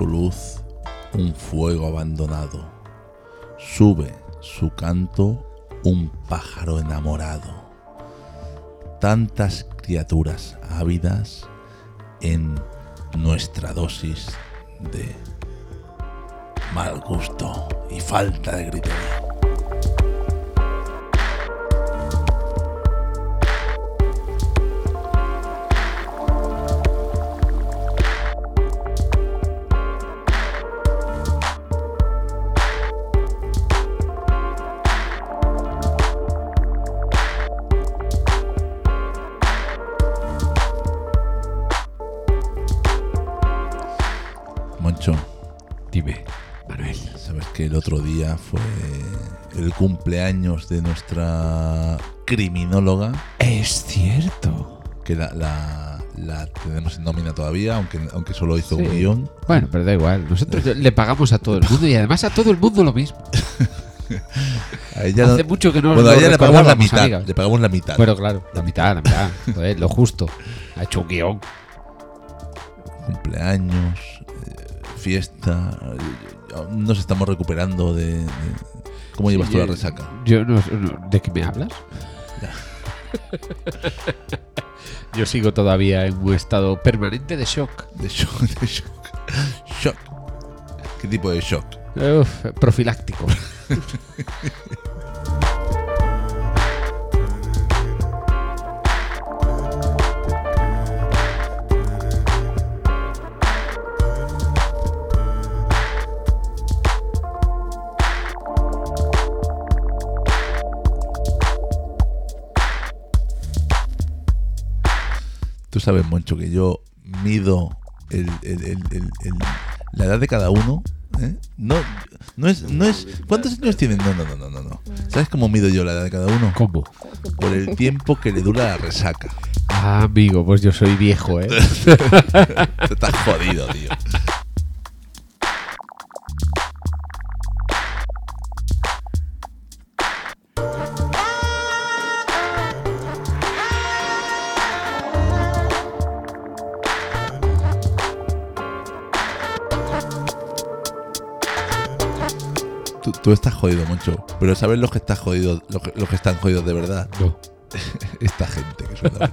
su luz un fuego abandonado. Sube su canto un pájaro enamorado. Tantas criaturas ávidas en nuestra dosis de mal gusto y falta de criterio. Cumpleaños de nuestra criminóloga, Es cierto. que la, la- la tenemos en nómina todavía, aunque, aunque solo hizo un guion. Bueno, pero da igual. Nosotros le pagamos a todo el mundo y además a todo el mundo lo mismo. A ella no- Hace mucho que no bueno, a ella le pagamos la mitad. amiga. Le pagamos la mitad. Bueno, claro, la mitad, la mitad. Joder, lo justo. Ha hecho un guion. cumpleaños, eh, fiesta. eh, aún Nos estamos recuperando de. de- ¿Cómo llevas tú la resaca? Yo no, no- ¿De qué me hablas? Yo sigo todavía en un estado permanente de shock. De shock, de shock. Shock. ¿Qué tipo de shock? Uf, profiláctico. Tú sabes, Moncho, que yo mido el, la edad de cada uno. ¿eh? No, no es, no es. ¿Cuántos años tienen? No, no, no, no, no. ¿Sabes cómo mido yo la edad de cada uno? ¿Cómo? Por el tiempo que le dura la resaca. Ah, amigo, pues yo soy viejo, ¿eh? Estás jodido, tío. Tú, tú estás jodido, mucho. Pero ¿sabes los que están jodidos, los que, los que están jodidos de verdad? No. Esta gente que suena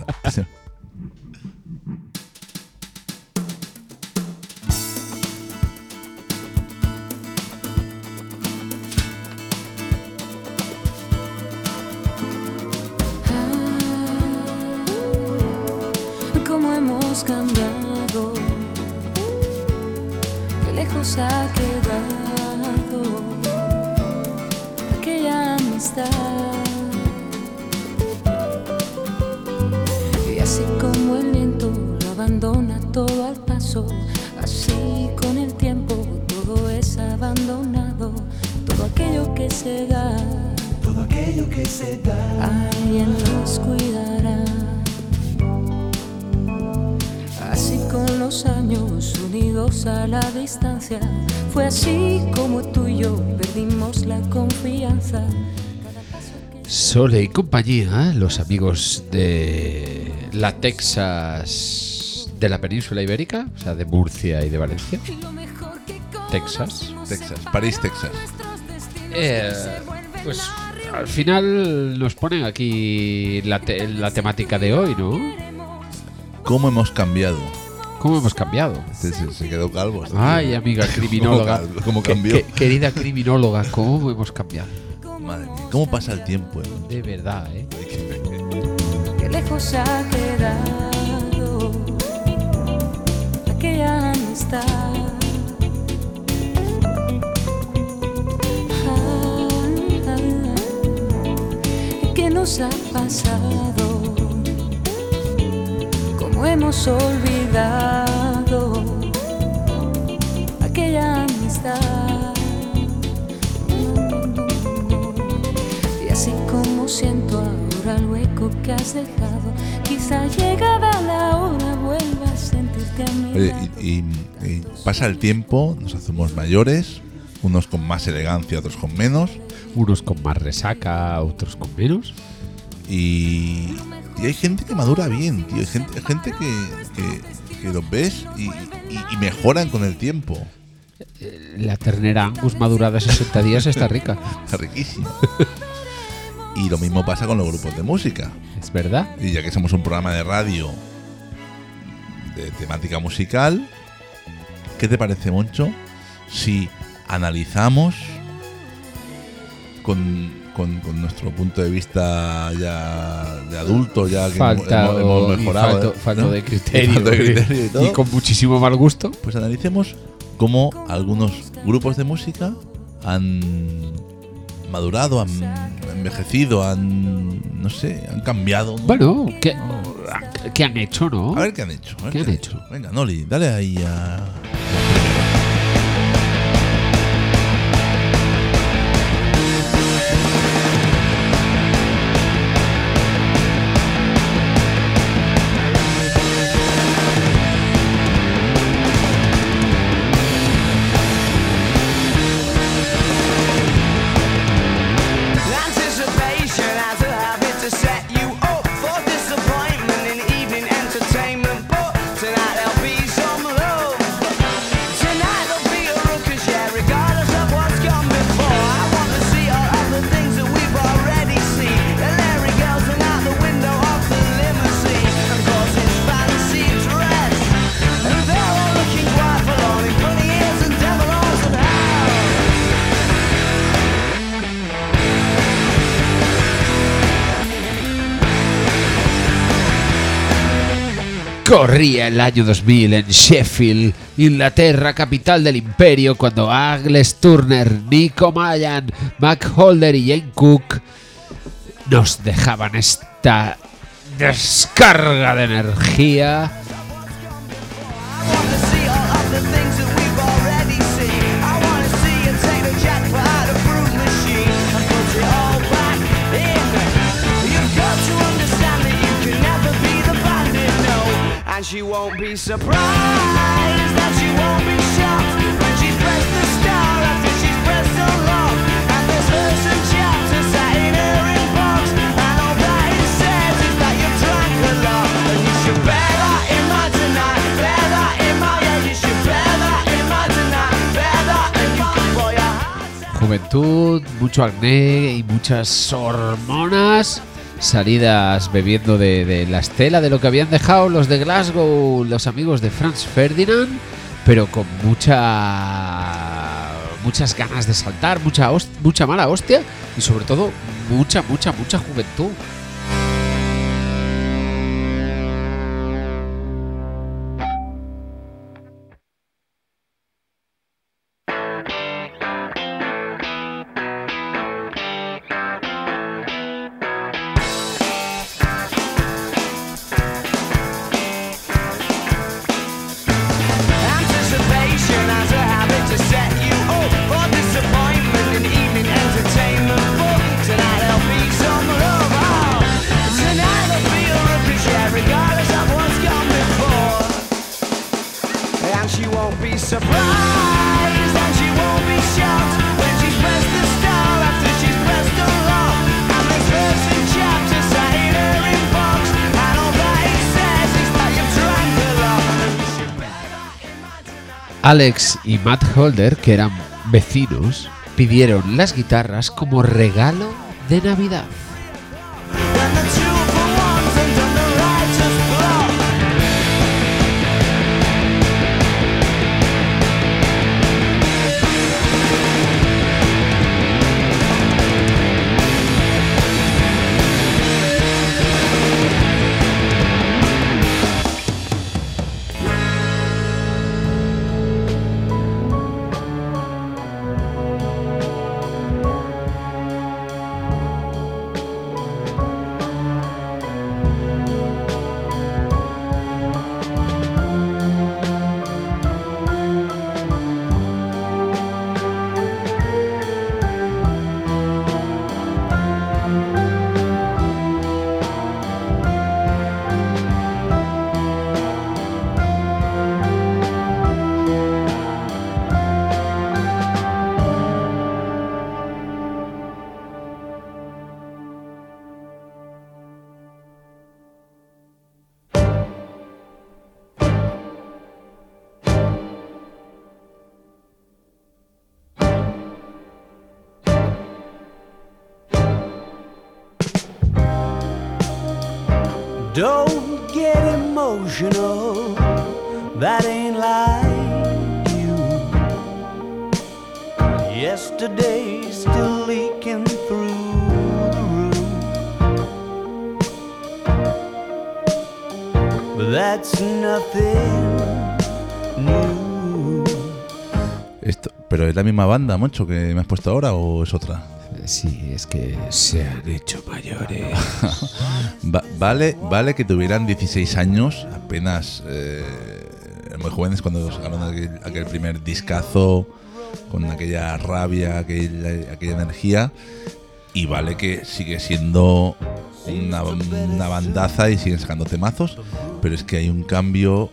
hemos cambiado, qué lejos ha quedado todo al paso, así con el tiempo todo es abandonado, todo aquello que se da. Todo aquello que se da. Alguien los cuidará. Así con los años unidos a la distancia, fue así como tú y yo perdimos la confianza. Sole y compañía, los amigos de la Texas de la península ibérica, o sea, de Murcia y de Valencia. Texas. Texas, París, Texas. Eh, pues al final nos ponen aquí la, te- la temática de hoy, ¿no? ¿Cómo hemos cambiado? ¿Cómo hemos cambiado? Se, se quedó calvo. este Ay, tío. amiga criminóloga. ¿Cómo, cambió? que- querida criminóloga, ¿cómo hemos cambiado? Madre mía, ¿cómo pasa el tiempo? eh? De verdad, ¿eh? qué lejos ha quedado Ah, ¿Qué nos ha pasado? ¿Cómo hemos olvidado aquella amistad? Y así como siento ahora el hueco que has dejado, quizá llegada la hora vuelva a sentirte a mi pasa el tiempo, nos hacemos mayores, unos con más elegancia, otros con menos, Unos con más resaca, otros con menos. y, y hay gente que madura bien, tío. Hay gente, hay gente que, que, que los ves y, y- y mejoran con el tiempo. La ternera Angus madurada 60 días está rica. Está riquísimo. y lo mismo pasa con los grupos de música. Es verdad. Y ya que somos un programa de radio de temática musical, ¿qué te parece, Moncho? Si analizamos con, con- con nuestro punto de vista ya de adulto, ya que Falta, hemos, hemos y mejorado. falto, falto ¿no? de criterio. Y falta de criterio y todo. y con muchísimo mal gusto. Pues analicemos cómo algunos grupos de música han madurado, han envejecido, han, no sé, han cambiado. ¿no? Bueno, ¿qué, qué han hecho, no? A ver qué han hecho. a ver ¿Qué han hecho? Venga, Noli, dale ahí a. Corría el año 2000 en Sheffield, Inglaterra, capital del imperio, cuando Agnes Turner, Nico Mayan, Mac Holder y Jane Cook nos dejaban esta descarga de energía And she won't be surprised that she won't be shocked when she's pressed the star after she's pressed the lock. And there's verse and chapter sat in her inbox. And all that it says is that you've drank a lot. And you should bear that in mind tonight. Bear that in mind, yeah, you should bear that in mind tonight. Bear that in mind, boy, juventud, mucho acné y muchas hormonas salidas bebiendo de, la estela de lo que habían dejado los de Glasgow, los amigos de Franz Ferdinand, pero con mucha muchas ganas de saltar, mucha mucha mala hostia y sobre todo mucha mucha mucha juventud. Alex y Matt Holder, que eran vecinos, pidieron las guitarras como regalo de Navidad. That's nothing new. Esto, ¿Pero es la misma banda, Moncho, que me has puesto ahora o es otra? Sí, es que se han hecho mayores. Va- vale, vale que tuvieran 16 años, apenas eh, muy jóvenes cuando sacaron aquel, aquel primer discazo con aquella rabia, aquella, aquella energía. Y vale que sigue siendo una, una bandaza y siguen sacando temazos, pero es que hay un cambio,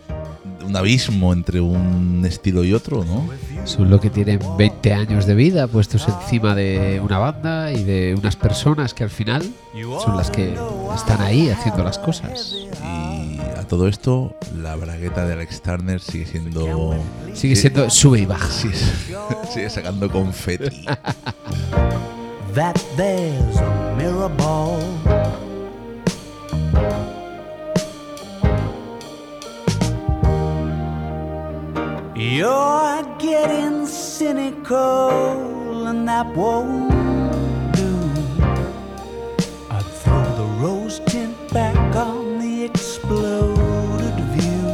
un abismo entre un estilo y otro, ¿no? Son lo que tienen 20 años de vida puestos encima de una banda y de unas personas que al final son las que están ahí haciendo las cosas. Y a todo esto, la bragueta de Alex Turner sigue siendo. Sigue siendo sube y baja. Sigue, sigue sacando confeti. that there's a mirror ball. You're getting cynical, and that won't do. I'd throw the rose tint back on the exploded view.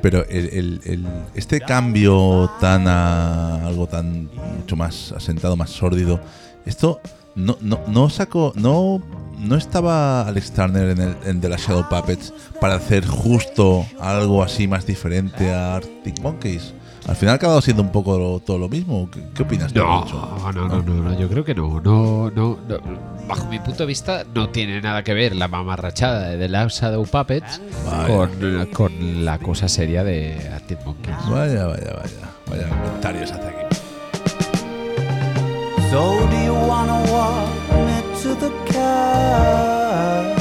Pero el, el- el- este cambio tan a algo tan mucho más asentado, más sórdido, esto no, no, no sacó, no, no estaba Alex Turner en, el, en The Last Shadow Puppets para hacer justo algo así más diferente a Arctic Monkeys. Al final ha acabado siendo un poco lo- todo lo mismo. ¿Qué, qué opinas tú, No, no, no, no, no, yo creo que no, no, no, no. Bajo mi punto de vista, no tiene nada que ver la mamarrachada de The Last Shadow Puppets Vaya. con, con la cosa seria de Arctic Monkeys. Vaya, vaya, vaya. Vaya comentarios hace aquí. So do you wanna walk me to the car?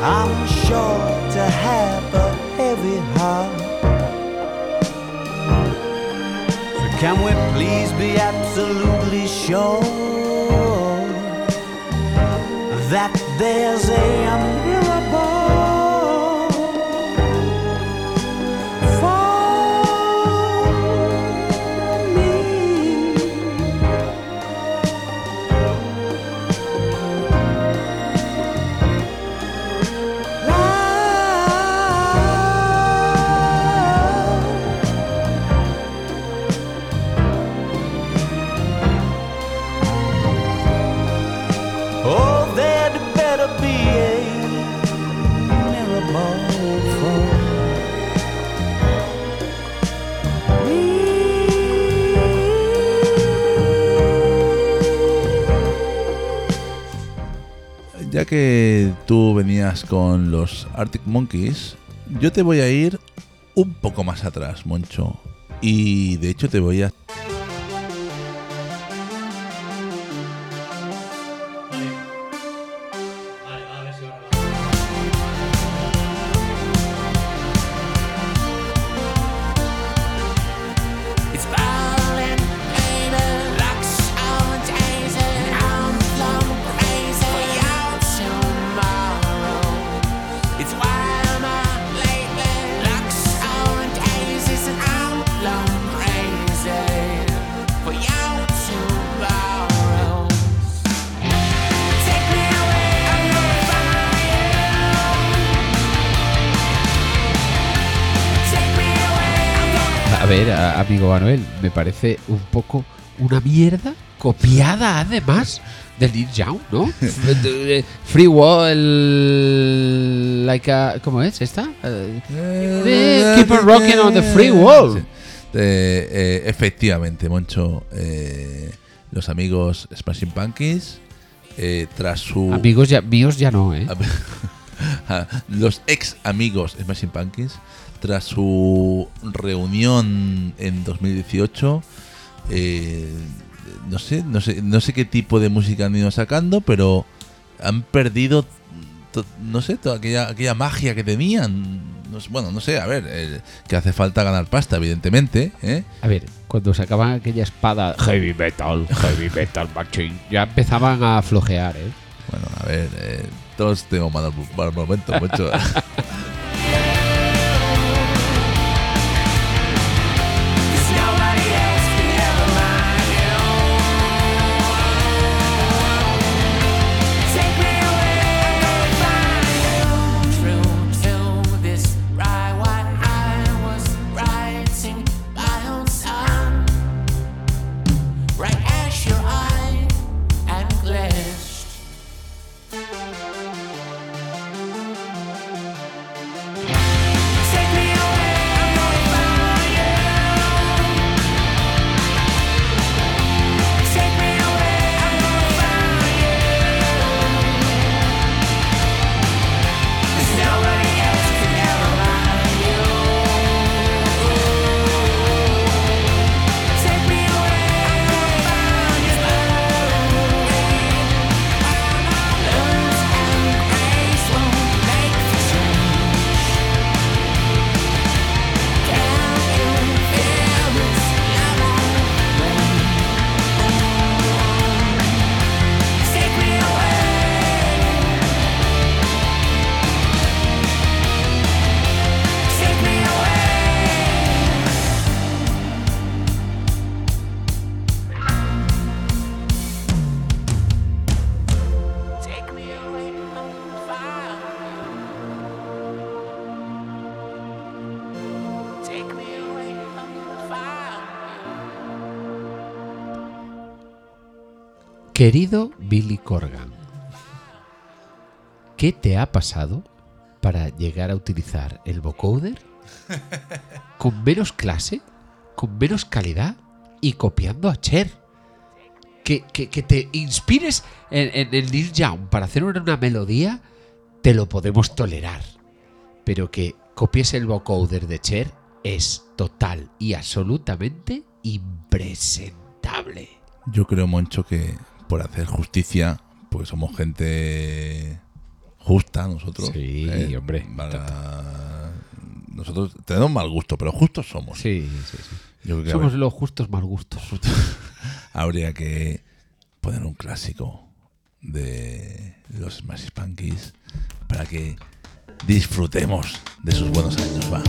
I'm sure to have a heavy heart. So can we please be absolutely sure that there's a mirror Ya que tú venías con los Arctic Monkeys, yo te voy a ir un poco más atrás, Moncho. Y de hecho te voy a... A ver, a- amigo Manuel, me parece un poco una mierda copiada además de Lil Young, ¿no? Free Wall, like a, ¿cómo es esta? Eh, keep on rocking on the free wall. Sí. Eh, eh, efectivamente, Moncho. eh, los amigos Smashing Pumpkins, eh, tras su... Amigos ya, míos ya no, ¿eh? los ex amigos Smashing Pumpkins, tras su reunión en 2018, eh, no sé, no sé, no sé qué tipo de música han ido sacando, pero han perdido, no sé, toda aquella, aquella magia que tenían. No sé, bueno, no sé, a ver, eh, que hace falta ganar pasta, evidentemente, ¿eh? A ver, cuando sacaban aquella espada heavy metal, heavy metal machine, ya empezaban a flojear, ¿eh? Bueno, a ver, eh, todos tenemos malos, malos momentos, mucho. Querido Billy Corgan, ¿qué te ha pasado para llegar a utilizar el vocoder con menos clase, con menos calidad y copiando a Cher? Que, que- que te inspires en, en el Neil Young para hacer una, una melodía, te lo podemos tolerar. Pero que copies el vocoder de Cher es total y absolutamente impresentable. Yo creo, Moncho, que por hacer justicia, pues somos gente justa nosotros. Sí, ¿eh? hombre. Para- Nosotros tenemos mal gusto, pero justos somos. Sí, sí, sí. Yo creo que Somos los justos mal gustos. habría que poner un clásico de los Smash Punkies para que disfrutemos de sus buenos años. Va.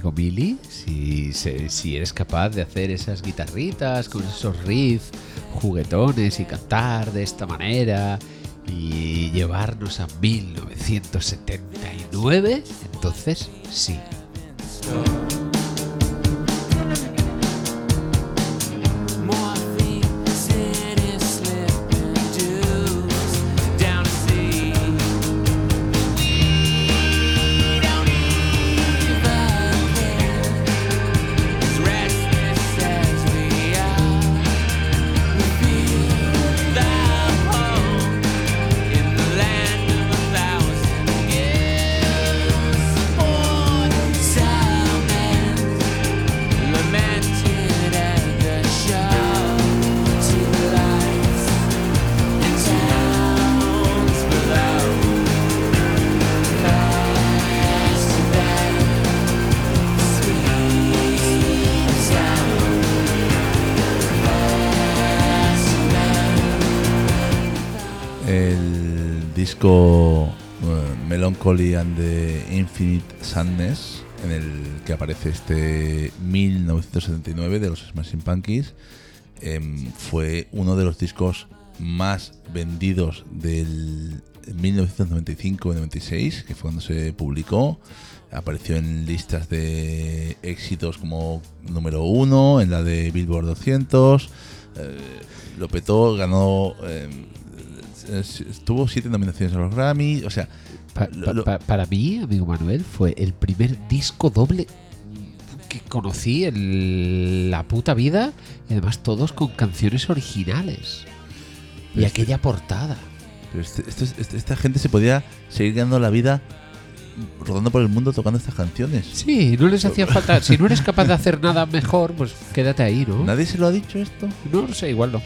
Amigo Billy? Si, si eres capaz de hacer esas guitarritas con esos riffs juguetones y cantar de esta manera y llevarnos a 1979, entonces sí. Melancholy and the Infinite Sadness, en el que aparece este 1979 de los Smashing Pumpkins, em, fue uno de los discos más vendidos del 1995-96, que fue cuando se publicó. Apareció en listas de éxitos como número uno, en la de Billboard 200. eh, lo petó, ganó. eh, eh, tuvo siete nominaciones a los Grammy. O sea, Pa- pa- pa- para mí, amigo Manuel, fue el primer disco doble que conocí en la puta vida y además todos con canciones originales. Y Este- aquella portada. pero este- este- esta gente se podía seguir ganando la vida rodando por el mundo tocando estas canciones. Sí, no les hacía falta. Si no eres capaz de hacer nada mejor, pues quédate ahí, ¿no? ¿Nadie se lo ha dicho esto? No lo sé, igual no.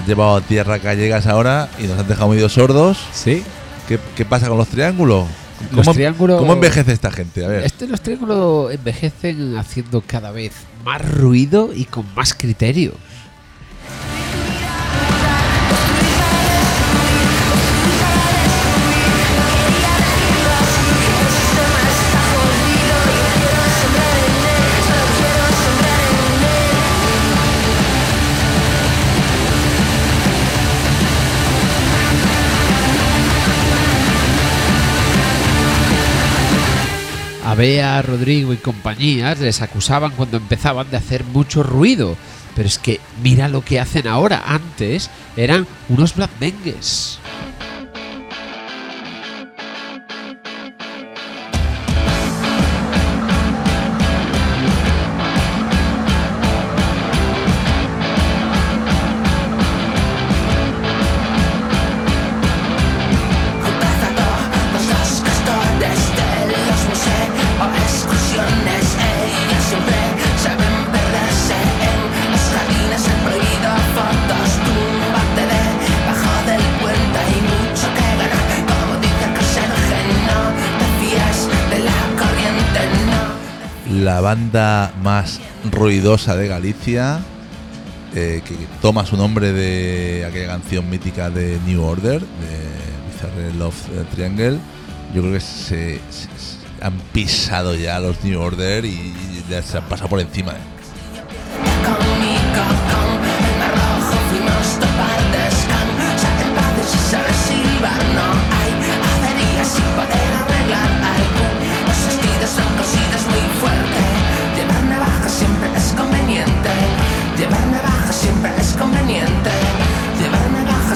Has llevado a tierra gallegas ahora y nos has dejado medio sordos. Sí. ¿Qué, qué pasa con los triángulos? Los ¿Cómo, triángulos- ¿Cómo envejece esta gente? A ver. Este los triángulos envejecen haciendo cada vez más ruido y con más criterio. Bea, Rodrigo y compañías les acusaban cuando empezaban de hacer mucho ruido. Pero es que mira lo que hacen ahora. Antes eran unos Black Bengues. La banda más ruidosa de Galicia, eh, que toma su nombre de aquella canción mítica de New Order, de Bizarre Love Triangle. Yo creo que se, se- han pisado ya los New Order y, ya se han pasado por encima.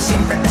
Siempre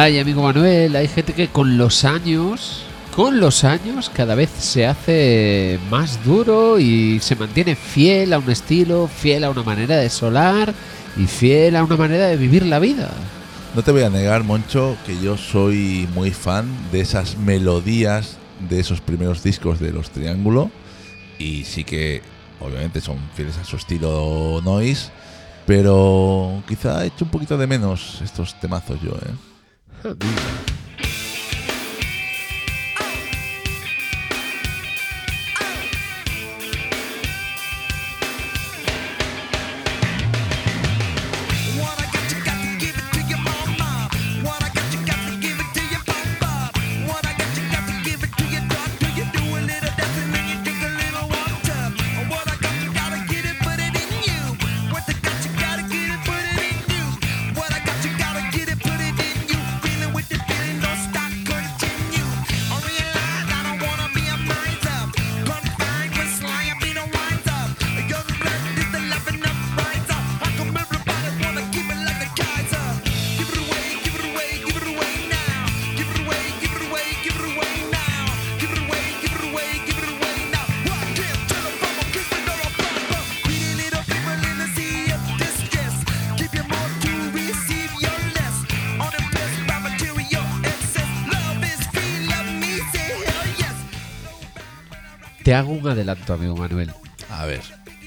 Ay, amigo Manuel, hay gente que con los años, con los años cada vez se hace más duro y se mantiene fiel a un estilo, fiel a una manera de solar y fiel a una manera de vivir la vida. No te voy a negar, Moncho, que yo soy muy fan de esas melodías de esos primeros discos de Los Triángulo y sí que obviamente son fieles a su estilo noise, pero quizá he hecho un poquito de menos estos temazos yo, ¿eh? Viva. te hago un adelanto, amigo Manuel. A ver.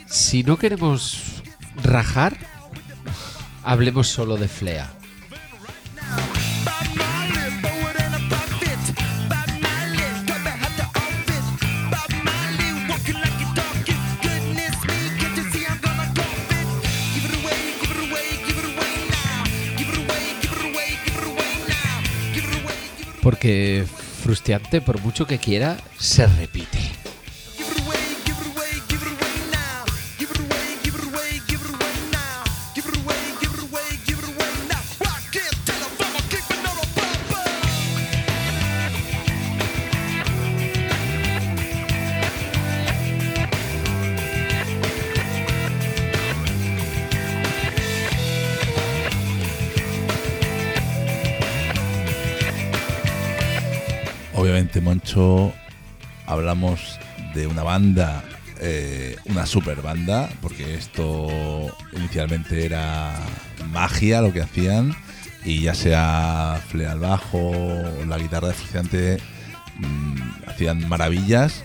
Si no queremos rajar, hablemos solo de Flea. Porque frustrante, por mucho que quiera, se repite una banda, eh, una super banda, porque esto inicialmente era magia lo que hacían, y ya sea fle al bajo, la guitarra de Fruciante, mm, hacían maravillas.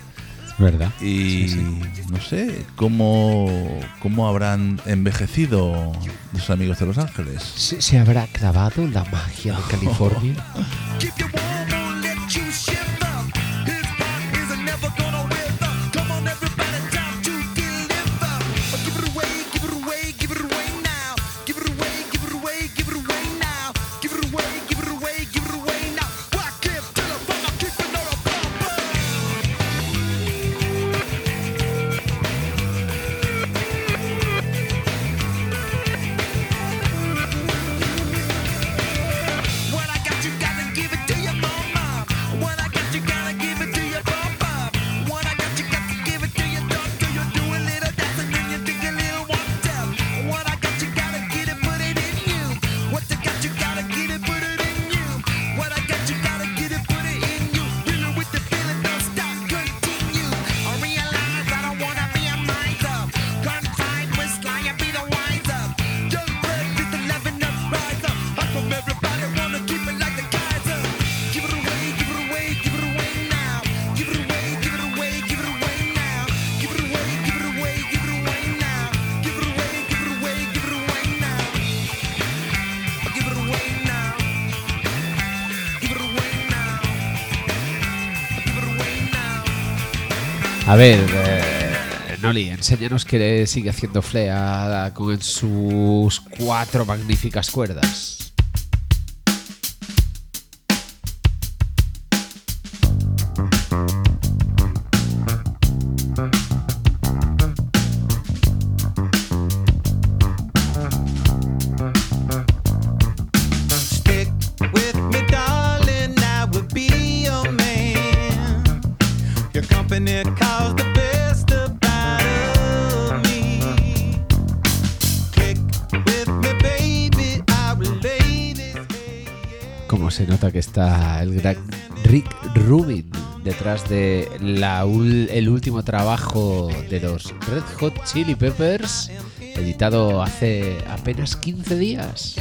¿Verdad? Y sí, no sé, ¿cómo, ¿cómo habrán envejecido los amigos de Los Ángeles? ¿Se, se habrá clavado la magia de California? A ver, eh, Noli, enséñanos que sigue haciendo flea con sus cuatro magníficas cuerdas. Se nota que está el gran Rick Rubin detrás de la el último trabajo de los Red Hot Chili Peppers, editado hace apenas 15 días.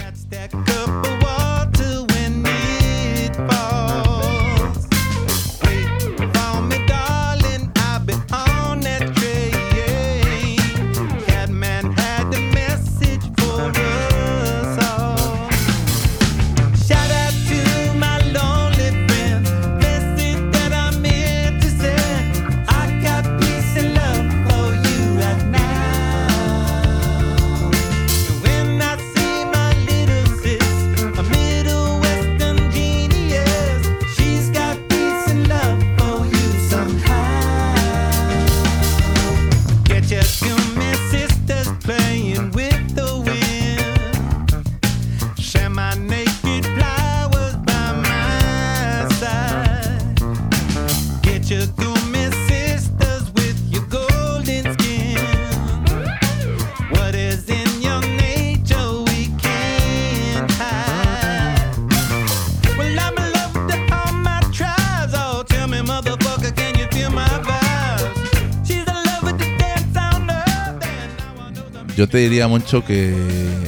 Te diría mucho que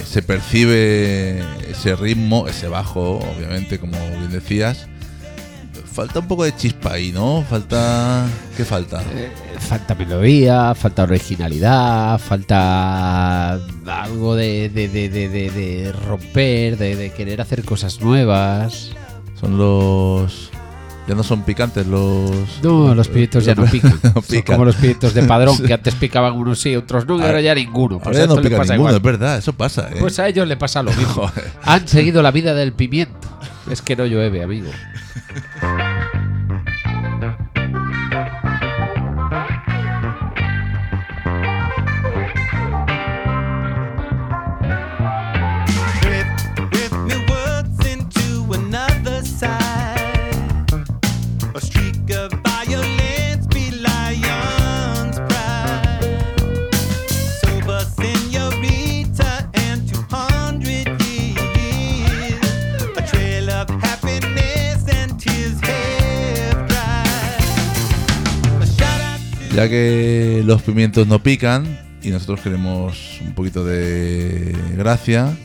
se percibe ese ritmo, ese bajo, obviamente, como bien decías. Falta un poco de chispa ahí, ¿no? Falta. ¿Qué falta? Eh, falta melodía, falta originalidad, falta algo de, de- romper, de querer hacer cosas nuevas. Son los. Ya no son picantes los. No, los pieditos ya no pican. No Son como los pieditos de padrón, que antes picaban unos sí, otros no, y ahora ya ninguno. Pues Ahora ya no pica ninguno, igual. es verdad, eso pasa, ¿eh? Pues a ellos le pasa lo mismo. Han seguido la vida del pimiento. Es que no llueve, amigo. Ya que los pimientos no pican y nosotros queremos un poquito de gracia,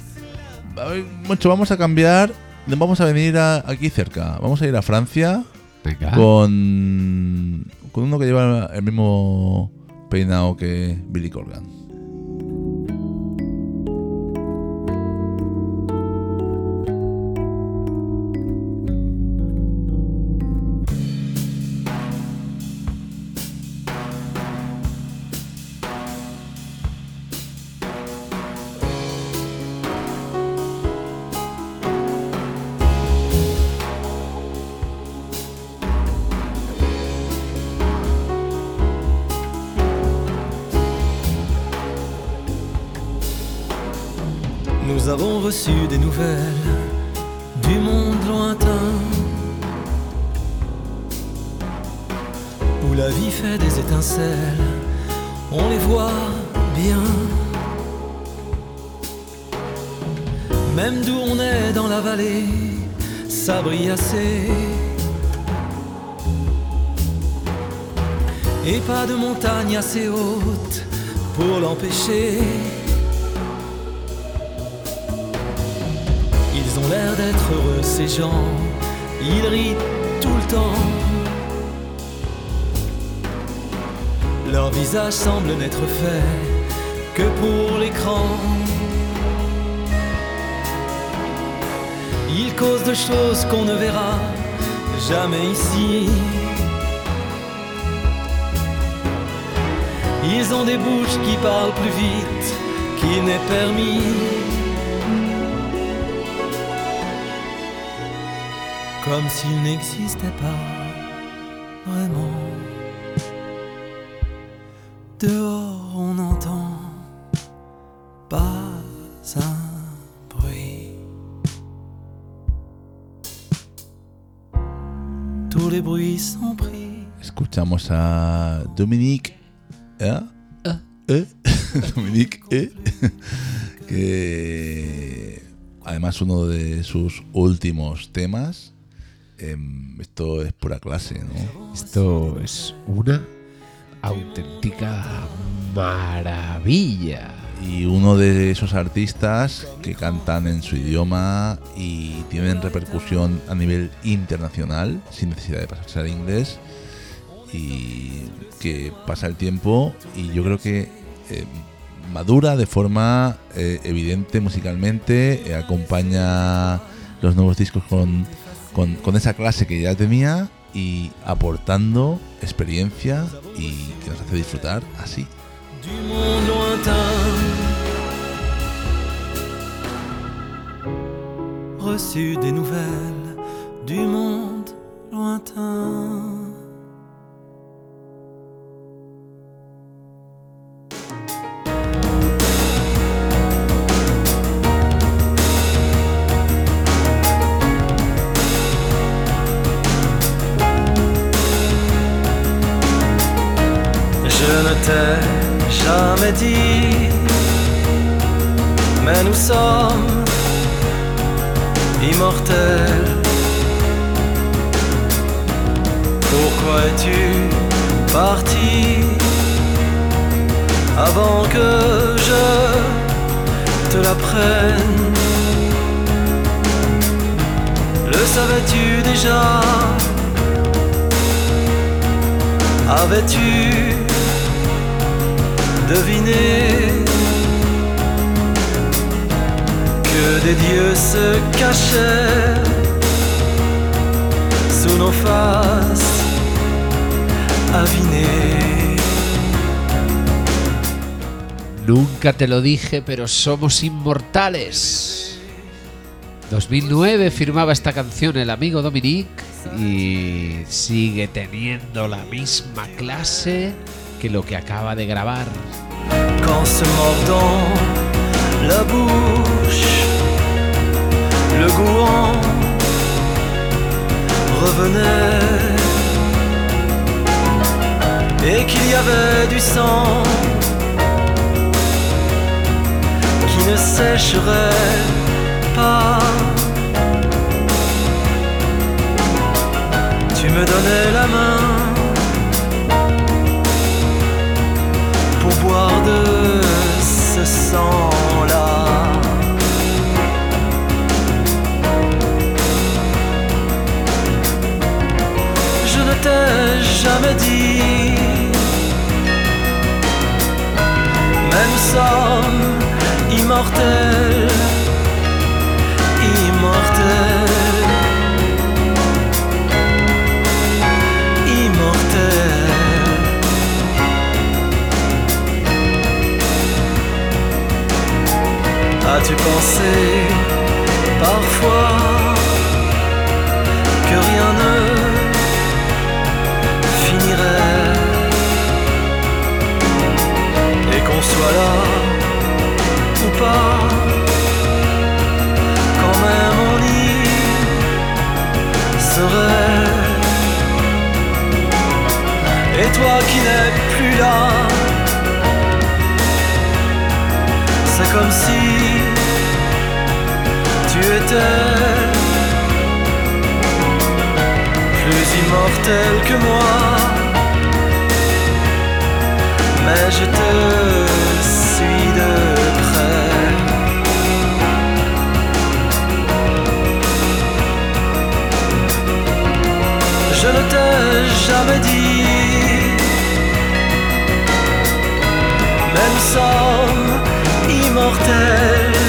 Moncho, vamos a cambiar. Vamos a venir a- aquí cerca. Vamos a ir a Francia Venga. con, con uno que lleva el mismo peinado que Billy Corgan. Dans la vallée, ça. Et pas de montagne assez haute pour l'empêcher. Ils ont l'air d'être heureux, ces gens. Ils rient tout le temps. Leur visage semble n'être fait que pour l'écran. Ils causent de choses qu'on ne verra jamais ici. Ils ont des bouches qui parlent plus vite qu'il n'est permis. Comme s'il n'existait pas Escuchamos a Dominique. ¿Eh? ¿Eh? Dominique, ¿eh? que además uno de sus últimos temas. Em, esto es pura clase, ¿no? Esto es una auténtica maravilla. Y uno de esos artistas que cantan en su idioma y tienen repercusión a nivel internacional, sin necesidad de pasarse al inglés. Y que pasa el tiempo y yo creo que eh, madura de forma eh, evidente musicalmente, eh, acompaña los nuevos discos con, con, esa clase que ya tenía y aportando experiencia y que nos hace disfrutar así. Nunca te lo dije, pero somos inmortales. 2009 firmaba esta canción el amigo Dominique y sigue teniendo la misma clase que lo que acaba de grabar. Se mordant la bouche, le goût en revenait et qu'il y avait du sang qui ne sécherait pas. Tu me donnais la main Même somme immortel, immortel. As-tu pensé parfois qu'on soit là ou pas quand même on y serait et toi qui n'es plus là c'est comme si tu étais plus immortel que moi. Mais je te suis de près. Je ne t'ai jamais dit, nous sommes immortels,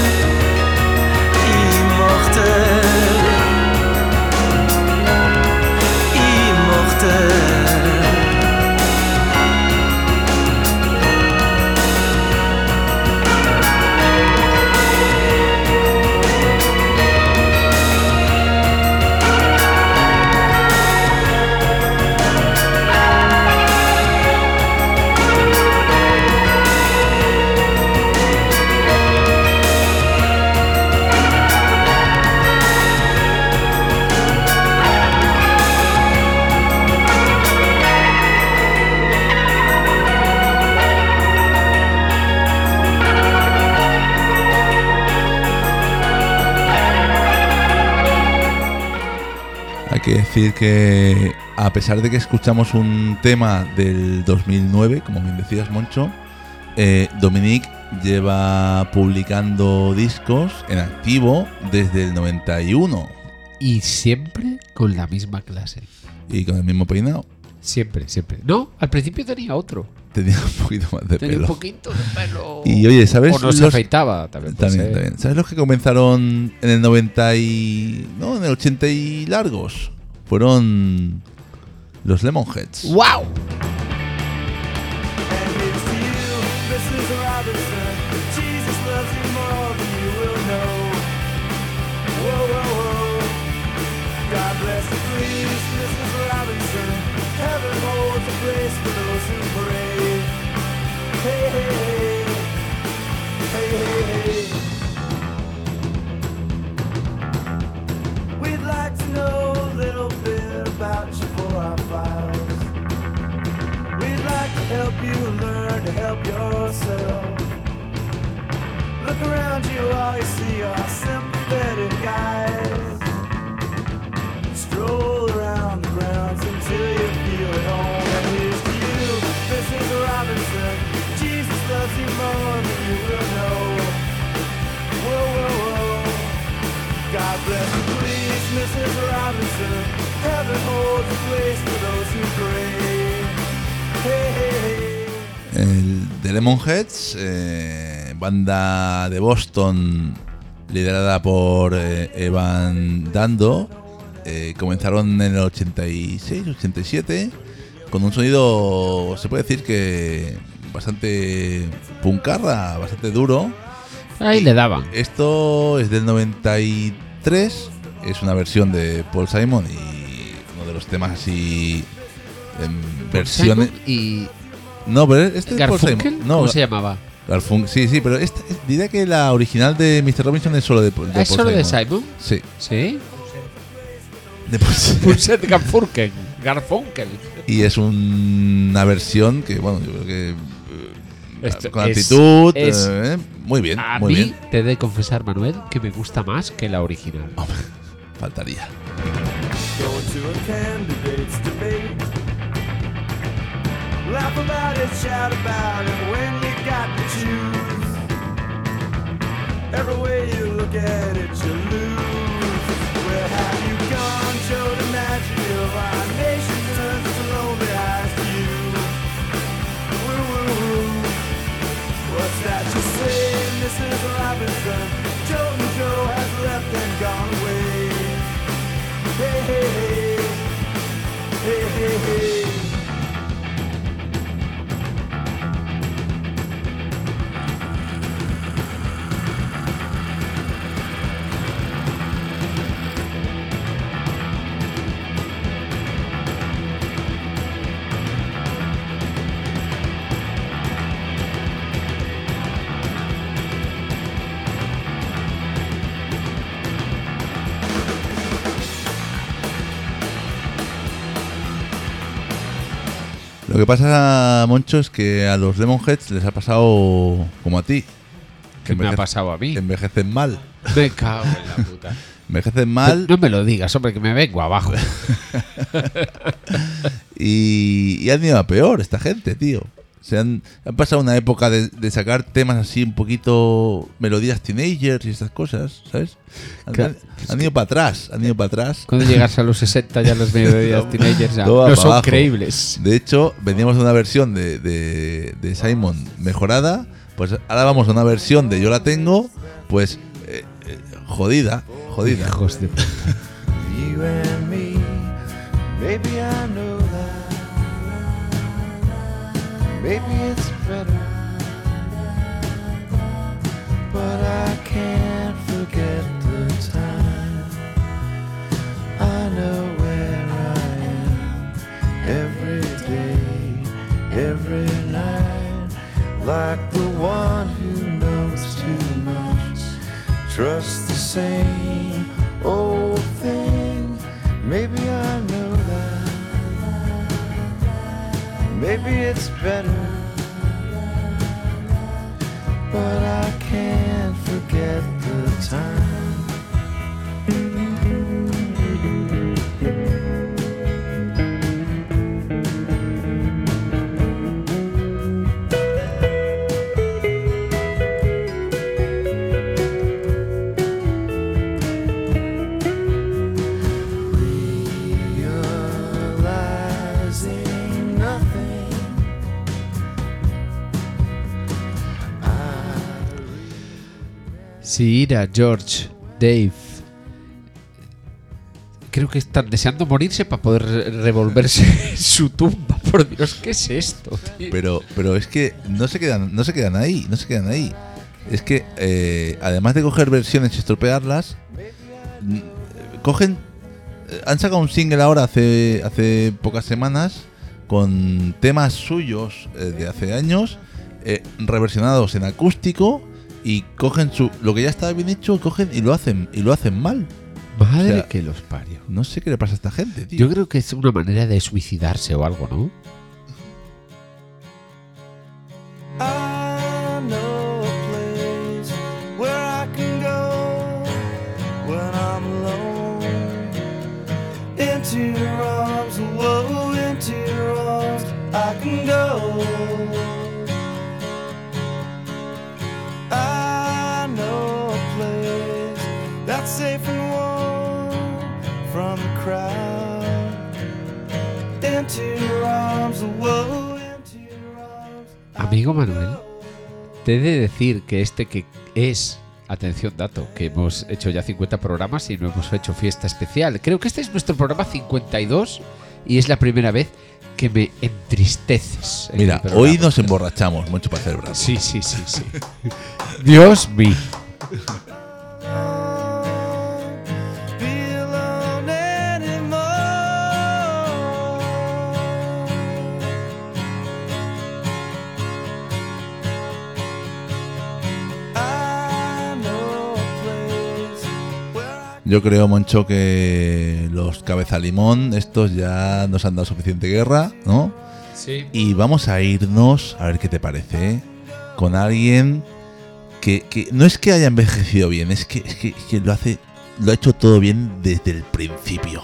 decir que a pesar de que escuchamos un tema del 2009, como bien decías, Moncho, eh, Dominique lleva publicando discos en activo desde el 91 Y siempre con la misma clase. y con el mismo peinado. Siempre, siempre. No, al principio tenía otro. Tenía un poquito más de Tenía un pelo. poquito de pelo. Y oye, ¿sabes O no se los- afeitaba también. También, también. ¿Sabes los que comenzaron en el 90 y. No, en el 80 y largos? Fueron los Lemonheads. ¡Wow! Help yourself. Look around you, all you see are sympathetic guys. Stroll around the grounds until you feel at home. And here's to you, Mrs. Robinson. Jesus loves you more than you will know. Whoa, whoa, whoa. God bless you, please, Mrs. Robinson. Heaven holds a place for those who pray. Hey, hey, hey. The Lemonheads, eh, banda de Boston liderada por eh, Evan Dando, eh, comenzaron en el 86, 87, con un sonido, se puede decir que bastante puncarra, bastante duro. Ahí le daban. Esto es del 93, es una versión de Paul Simon y uno de los temas así en versiones. Simon y No, pero este es Garfunkel, Simon. No, ¿cómo se llamaba? Garfun- sí, sí, pero esta, diría que la original de Mr. Robinson es solo de, de ¿Es Paul solo de Simon. Sí, Sí. de Paul Simon. Pulset Garfunkel. Garfunkel. Y es un- una versión que, bueno, yo creo que. eh, Esto con es- actitud. es- eh, muy bien, A muy mí bien. te he de confesar, Manuel, que me gusta más que la original. Hombre, faltaría. Laugh about it, shout about it when you got to choose. Every way you look at it, you lose. Where have you gone? Showed imagine if our nation turns its lonely eyes to you. Woo, woo, woo. What's that you say, Mrs. Robinson? Joe and Joe has left and gone away. Hey, hey, hey. Hey, hey, hey. Que pasa, Moncho, es que a los Lemonheads les ha pasado como a ti. ¿Qué me ha pasado a mí? Envejecen mal. Me cago en la puta. Envejecen mal No me lo digas, hombre, que me vengo abajo. y, y han ido a peor esta gente, tío. Se han, han pasado una época de, de sacar temas así un poquito melodías teenagers y estas cosas, ¿sabes? Han, Claro. han ido para atrás, han ido para atrás. Cuando llegas a los 60 ya los mediodías teenagers ya no son abajo. creíbles. De hecho, veníamos de una versión de, de- de Simon mejorada, pues ahora vamos a una versión de Yo la tengo, pues eh, eh, jodida, jodida. Hijos de puta. Maybe it's better, but I can't forget the time. I know where I am every day, every night, like the one who knows too much. Trust the same old thing. Maybe I Maybe it's better. But I can't forget the time. Si Ira, George, Dave. Creo que están deseando morirse para poder re- revolverse en su tumba. Por Dios, ¿qué es esto? tío? Pero, pero es que no se quedan, no se quedan ahí, no se quedan ahí. Es que eh, además de coger versiones y estropearlas, cogen, eh, han sacado un single ahora hace hace pocas semanas con temas suyos eh, de hace años eh, reversionados en acústico y cogen su lo que ya estaba bien hecho, cogen y lo hacen y lo hacen mal. Madre o sea, que los parió. No sé qué le pasa a esta gente, tío. Yo creo que es una manera de suicidarse o algo, ¿no? Amigo Manuel, te he de decir que este que es, atención dato, que hemos hecho ya 50 programas y no hemos hecho fiesta especial. Creo que este es nuestro programa 52 y es la primera vez que me entristeces. en Mira, hoy nos emborrachamos mucho para celebrar. Sí, sí, sí, sí. Dios mío. Yo creo, Moncho, que los cabeza limón, estos ya nos han dado suficiente guerra, ¿no? Sí. Y vamos a irnos, a ver qué te parece, ¿eh? con alguien que, que no es que haya envejecido bien, es que, es que, es que lo hace, lo ha hecho todo bien desde el principio.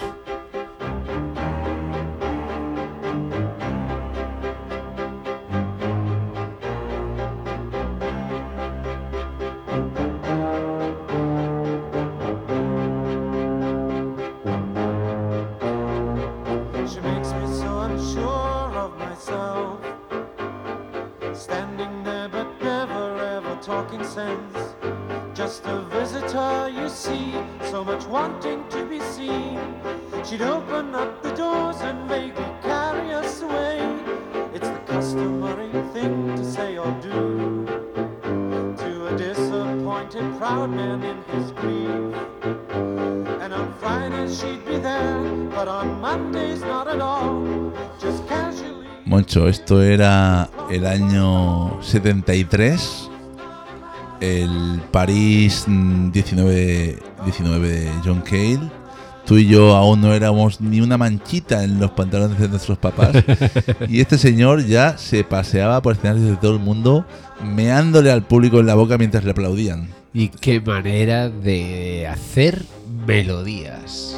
Esto era el año 73, el París mm, 19, 19 de John Cale. Tú y yo aún no éramos ni una manchita en los pantalones de nuestros papás. y este señor ya se paseaba por escenarios de todo el mundo, meándole al público en la boca mientras le aplaudían. Y qué manera de hacer melodías.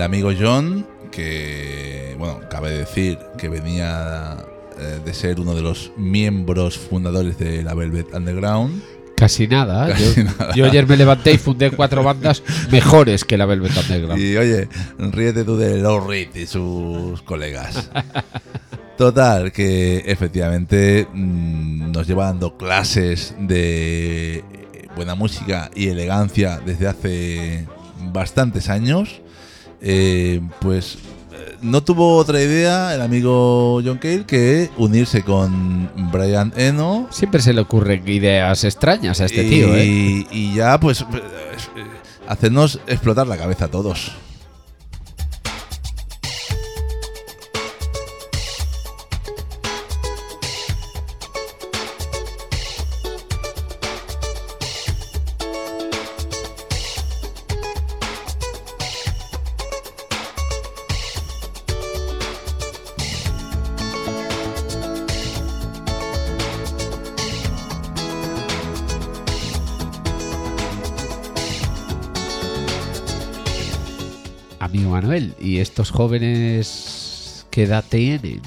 El amigo John, que, bueno, cabe decir que venía eh, de ser uno de los miembros fundadores de la Velvet Underground. Casi nada. Casi yo, nada. yo ayer me levanté y fundé cuatro bandas mejores que la Velvet Underground. Y oye, ríete tú de Reed y sus colegas. Total, que efectivamente mm, nos lleva dando clases de eh, buena música y elegancia desde hace bastantes años. Eh, pues eh, no tuvo otra idea el amigo John Cale que unirse con Brian Eno Siempre se le ocurren ideas extrañas a este y, tío, ¿eh? y ya pues eh, hacernos explotar la cabeza a todos. Amigo Manuel, ¿y estos jóvenes qué edad tienen?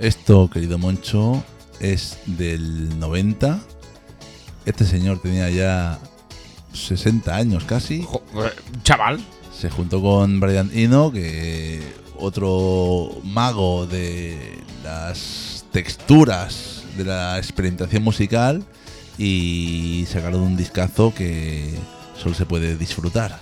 Esto, querido Moncho, es del 90. Este señor tenía ya 60 años casi. Jo- eh, chaval. Se juntó con Brian Eno, que otro mago de las texturas de la experimentación musical y sacaron un discazo que solo se puede disfrutar.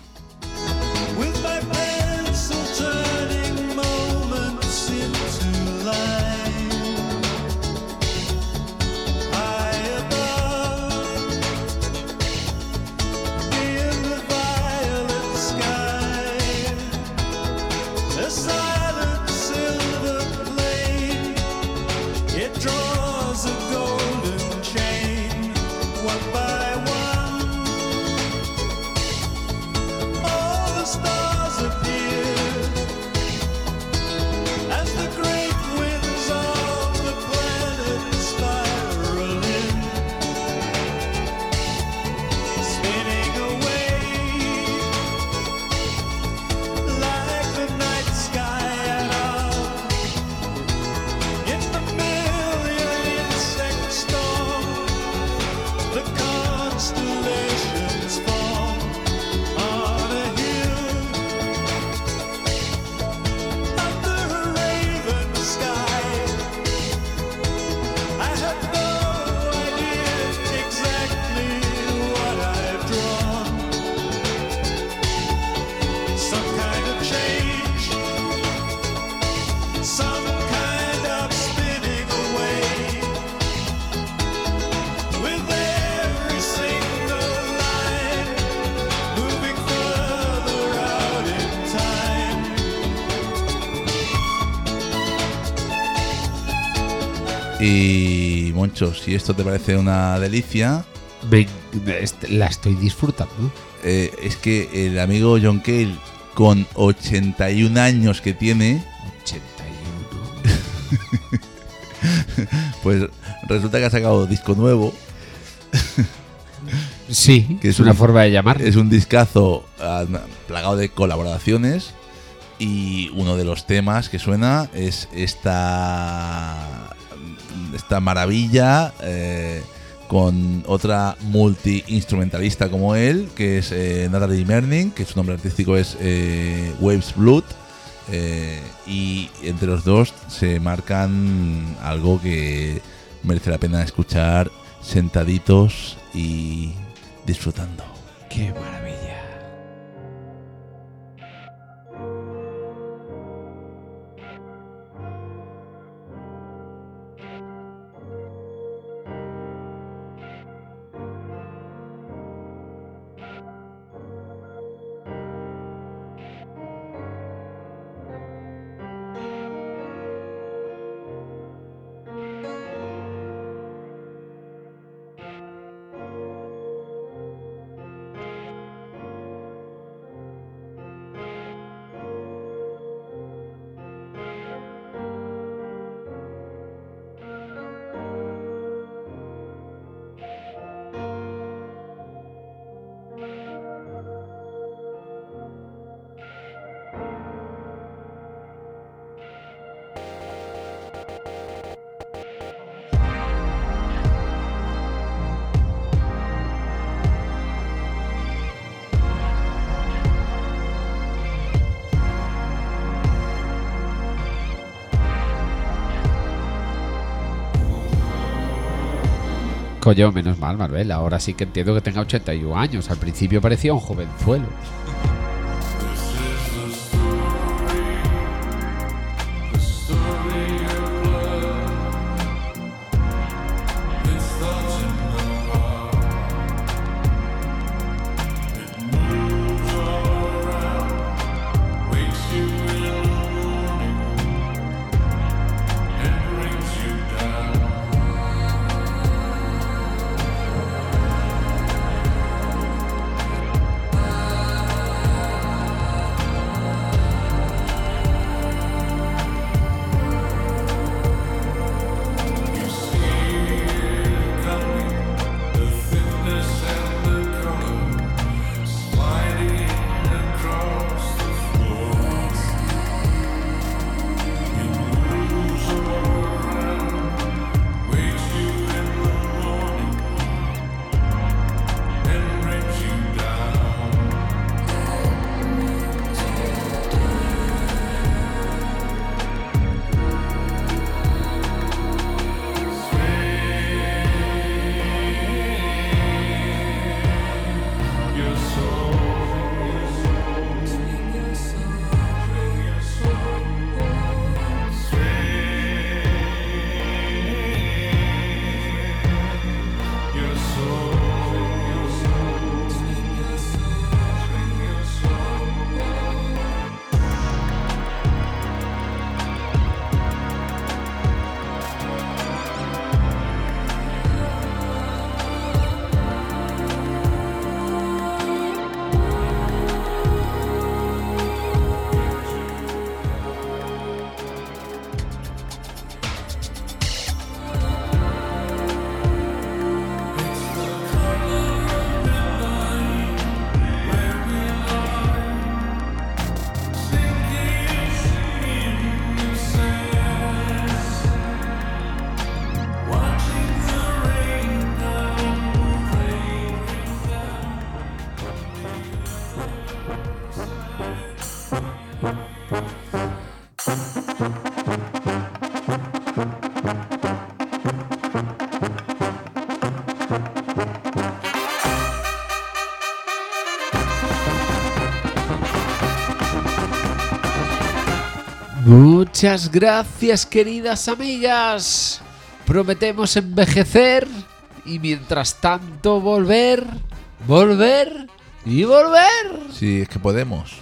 Y Moncho, si esto te parece una delicia, Me- est- la estoy disfrutando. eh, es que el amigo John Cale, con 81 años que tiene, 81. pues resulta que ha sacado disco nuevo. Sí, Que es es una un- forma de llamar. Es un discazo ah, plagado de colaboraciones. Y uno de los temas que suena es esta, esta maravilla eh, con otra multi-instrumentalista como él, que es eh, Natalie Merning, que su nombre artístico es eh, Waves Blood. eh, y entre los dos se marcan algo que merece la pena escuchar sentaditos y disfrutando. Qué maravilla. Coño, menos mal, Marvel. Ahora sí que entiendo que tenga 81 años. Al principio parecía un jovenzuelo. Muchas gracias, queridas amigas. Prometemos envejecer y mientras tanto volver, volver y volver. Sí, es que podemos.